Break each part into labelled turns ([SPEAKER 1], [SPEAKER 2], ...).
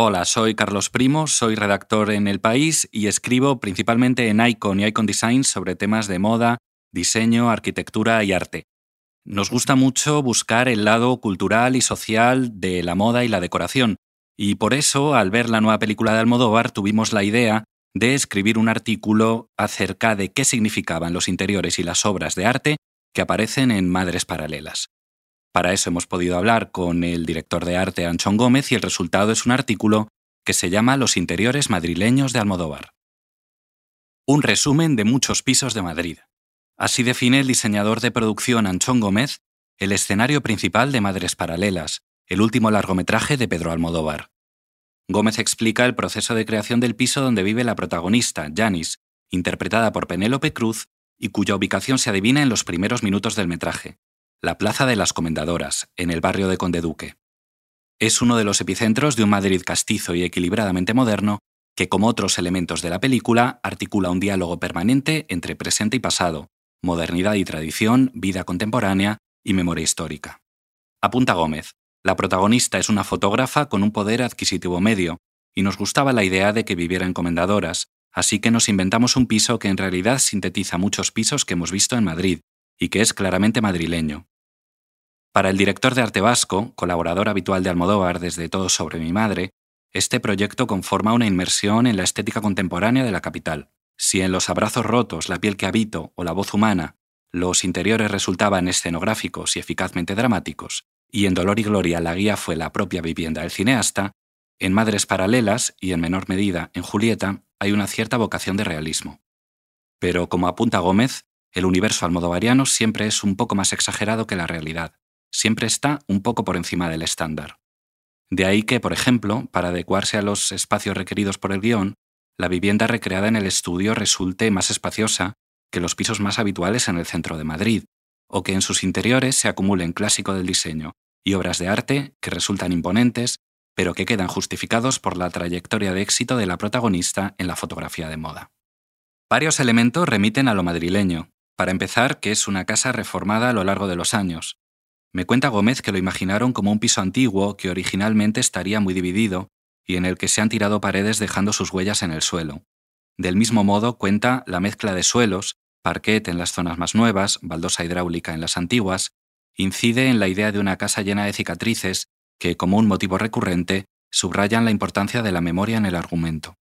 [SPEAKER 1] Hola, soy Carlos Primo, soy redactor en El País y escribo principalmente en Icon y Icon Design sobre temas de moda, diseño, arquitectura y arte. Nos gusta mucho buscar el lado cultural y social de la moda y la decoración, y por eso, al ver la nueva película de Almodóvar, tuvimos la idea de escribir un artículo acerca de qué significaban los interiores y las obras de arte que aparecen en Madres Paralelas. Para eso hemos podido hablar con el director de arte Anchón Gómez y el resultado es un artículo que se llama Los interiores madrileños de Almodóvar. Un resumen de muchos pisos de Madrid. Así define el diseñador de producción Anchón Gómez el escenario principal de Madres Paralelas, el último largometraje de Pedro Almodóvar. Gómez explica el proceso de creación del piso donde vive la protagonista, Janis, interpretada por Penélope Cruz, y cuya ubicación se adivina en los primeros minutos del metraje la Plaza de las Comendadoras, en el barrio de Condeduque. Es uno de los epicentros de un Madrid castizo y equilibradamente moderno que, como otros elementos de la película, articula un diálogo permanente entre presente y pasado, modernidad y tradición, vida contemporánea y memoria histórica. Apunta Gómez, la protagonista es una fotógrafa con un poder adquisitivo medio, y nos gustaba la idea de que viviera en comendadoras, así que nos inventamos un piso que en realidad sintetiza muchos pisos que hemos visto en Madrid, y que es claramente madrileño. Para el director de arte vasco, colaborador habitual de Almodóvar desde Todo sobre mi madre, este proyecto conforma una inmersión en la estética contemporánea de la capital. Si en los abrazos rotos, la piel que habito o la voz humana, los interiores resultaban escenográficos y eficazmente dramáticos, y en Dolor y Gloria la guía fue la propia vivienda del cineasta, en Madres Paralelas y en menor medida en Julieta hay una cierta vocación de realismo. Pero, como apunta Gómez, el universo almodovariano siempre es un poco más exagerado que la realidad, siempre está un poco por encima del estándar. De ahí que, por ejemplo, para adecuarse a los espacios requeridos por el guion, la vivienda recreada en el estudio resulte más espaciosa que los pisos más habituales en el centro de Madrid, o que en sus interiores se acumulen clásico del diseño y obras de arte que resultan imponentes, pero que quedan justificados por la trayectoria de éxito de la protagonista en la fotografía de moda. Varios elementos remiten a lo madrileño, para empezar, que es una casa reformada a lo largo de los años. Me cuenta Gómez que lo imaginaron como un piso antiguo que originalmente estaría muy dividido y en el que se han tirado paredes dejando sus huellas en el suelo. Del mismo modo cuenta la mezcla de suelos, parquet en las zonas más nuevas, baldosa hidráulica en las antiguas, incide en la idea de una casa llena de cicatrices que, como un motivo recurrente, subrayan la importancia de la memoria en el argumento.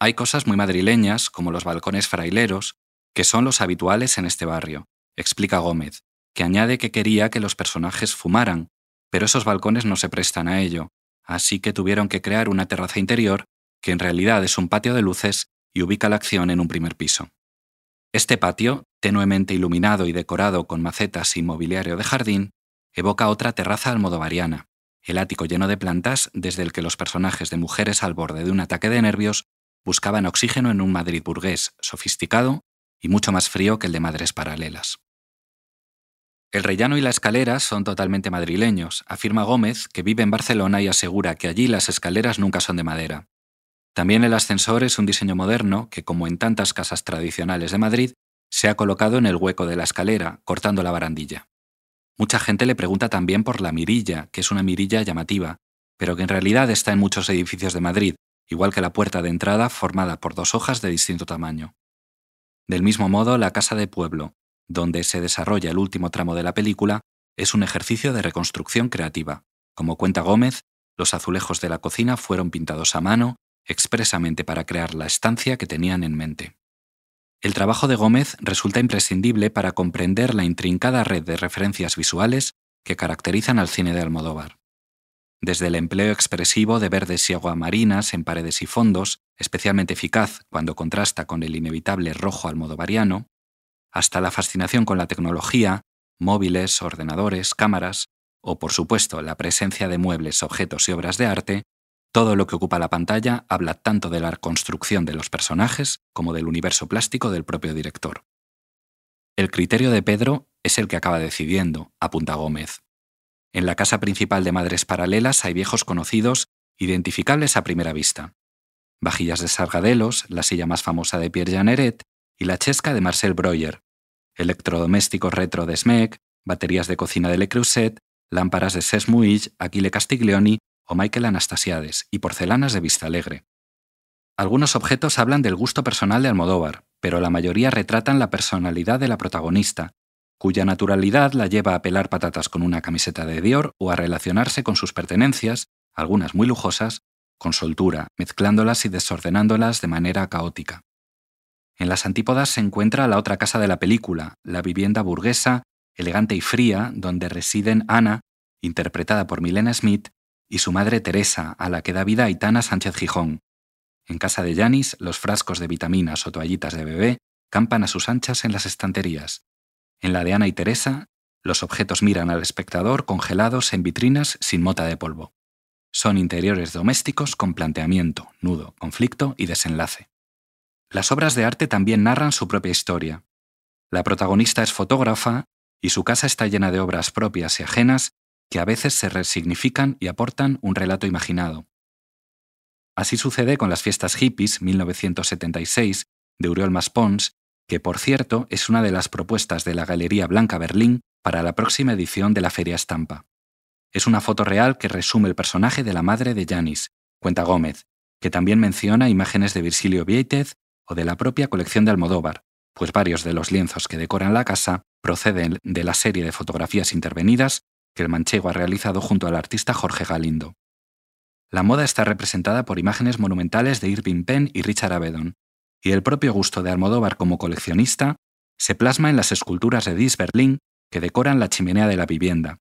[SPEAKER 1] Hay cosas muy madrileñas, como los balcones fraileros, que son los habituales en este barrio, explica Gómez, que añade que quería que los personajes fumaran, pero esos balcones no se prestan a ello, así que tuvieron que crear una terraza interior que en realidad es un patio de luces y ubica la acción en un primer piso. Este patio, tenuemente iluminado y decorado con macetas y mobiliario de jardín, evoca otra terraza almodovariana, el ático lleno de plantas desde el que los personajes de mujeres al borde de un ataque de nervios buscaban oxígeno en un Madrid burgués sofisticado y mucho más frío que el de Madres Paralelas. El rellano y la escalera son totalmente madrileños, afirma Gómez, que vive en Barcelona y asegura que allí las escaleras nunca son de madera. También el ascensor es un diseño moderno que, como en tantas casas tradicionales de Madrid, se ha colocado en el hueco de la escalera, cortando la barandilla. Mucha gente le pregunta también por la mirilla, que es una mirilla llamativa, pero que en realidad está en muchos edificios de Madrid, igual que la puerta de entrada formada por dos hojas de distinto tamaño. Del mismo modo, la Casa de Pueblo, donde se desarrolla el último tramo de la película, es un ejercicio de reconstrucción creativa. Como cuenta Gómez, los azulejos de la cocina fueron pintados a mano expresamente para crear la estancia que tenían en mente. El trabajo de Gómez resulta imprescindible para comprender la intrincada red de referencias visuales que caracterizan al cine de Almodóvar desde el empleo expresivo de verdes y aguamarinas en paredes y fondos, especialmente eficaz cuando contrasta con el inevitable rojo almodovariano, hasta la fascinación con la tecnología, móviles, ordenadores, cámaras, o por supuesto la presencia de muebles, objetos y obras de arte, todo lo que ocupa la pantalla habla tanto de la construcción de los personajes como del universo plástico del propio director. El criterio de Pedro es el que acaba decidiendo, apunta Gómez. En la casa principal de Madres Paralelas hay viejos conocidos, identificables a primera vista. Vajillas de Sargadelos, la silla más famosa de Pierre Janeret y la chesca de Marcel Breuer, electrodomésticos retro de Smeg, baterías de cocina de Le Creuset, lámparas de Sesmuich, Aquile Castiglioni o Michael Anastasiades y porcelanas de Vista Alegre. Algunos objetos hablan del gusto personal de Almodóvar, pero la mayoría retratan la personalidad de la protagonista, cuya naturalidad la lleva a pelar patatas con una camiseta de Dior o a relacionarse con sus pertenencias, algunas muy lujosas, con soltura, mezclándolas y desordenándolas de manera caótica. En las antípodas se encuentra la otra casa de la película, la vivienda burguesa, elegante y fría, donde residen Ana, interpretada por Milena Smith, y su madre Teresa, a la que da vida Aitana Sánchez Gijón. En casa de Yanis, los frascos de vitaminas o toallitas de bebé campan a sus anchas en las estanterías. En la de Ana y Teresa, los objetos miran al espectador congelados en vitrinas sin mota de polvo. Son interiores domésticos con planteamiento, nudo, conflicto y desenlace. Las obras de arte también narran su propia historia. La protagonista es fotógrafa y su casa está llena de obras propias y ajenas que a veces se resignifican y aportan un relato imaginado. Así sucede con las fiestas hippies 1976 de Uriol Maspons, que por cierto es una de las propuestas de la Galería Blanca Berlín para la próxima edición de la Feria Estampa. Es una foto real que resume el personaje de la madre de Janis, cuenta Gómez, que también menciona imágenes de Virgilio Vieitez o de la propia colección de Almodóvar, pues varios de los lienzos que decoran la casa proceden de la serie de fotografías intervenidas que el manchego ha realizado junto al artista Jorge Galindo. La moda está representada por imágenes monumentales de Irving Penn y Richard Avedon, y el propio gusto de Almodóvar como coleccionista se plasma en las esculturas de Dis Berlin que decoran la chimenea de la vivienda.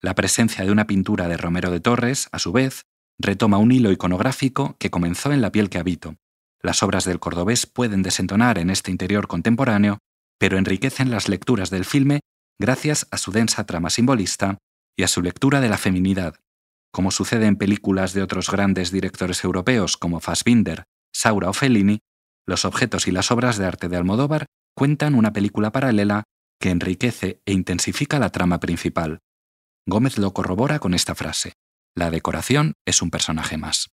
[SPEAKER 1] La presencia de una pintura de Romero de Torres, a su vez, retoma un hilo iconográfico que comenzó en La piel que habito. Las obras del cordobés pueden desentonar en este interior contemporáneo, pero enriquecen las lecturas del filme gracias a su densa trama simbolista y a su lectura de la feminidad, como sucede en películas de otros grandes directores europeos como Fassbinder, Saura o Fellini, los objetos y las obras de arte de Almodóvar cuentan una película paralela que enriquece e intensifica la trama principal. Gómez lo corrobora con esta frase, la decoración es un personaje más.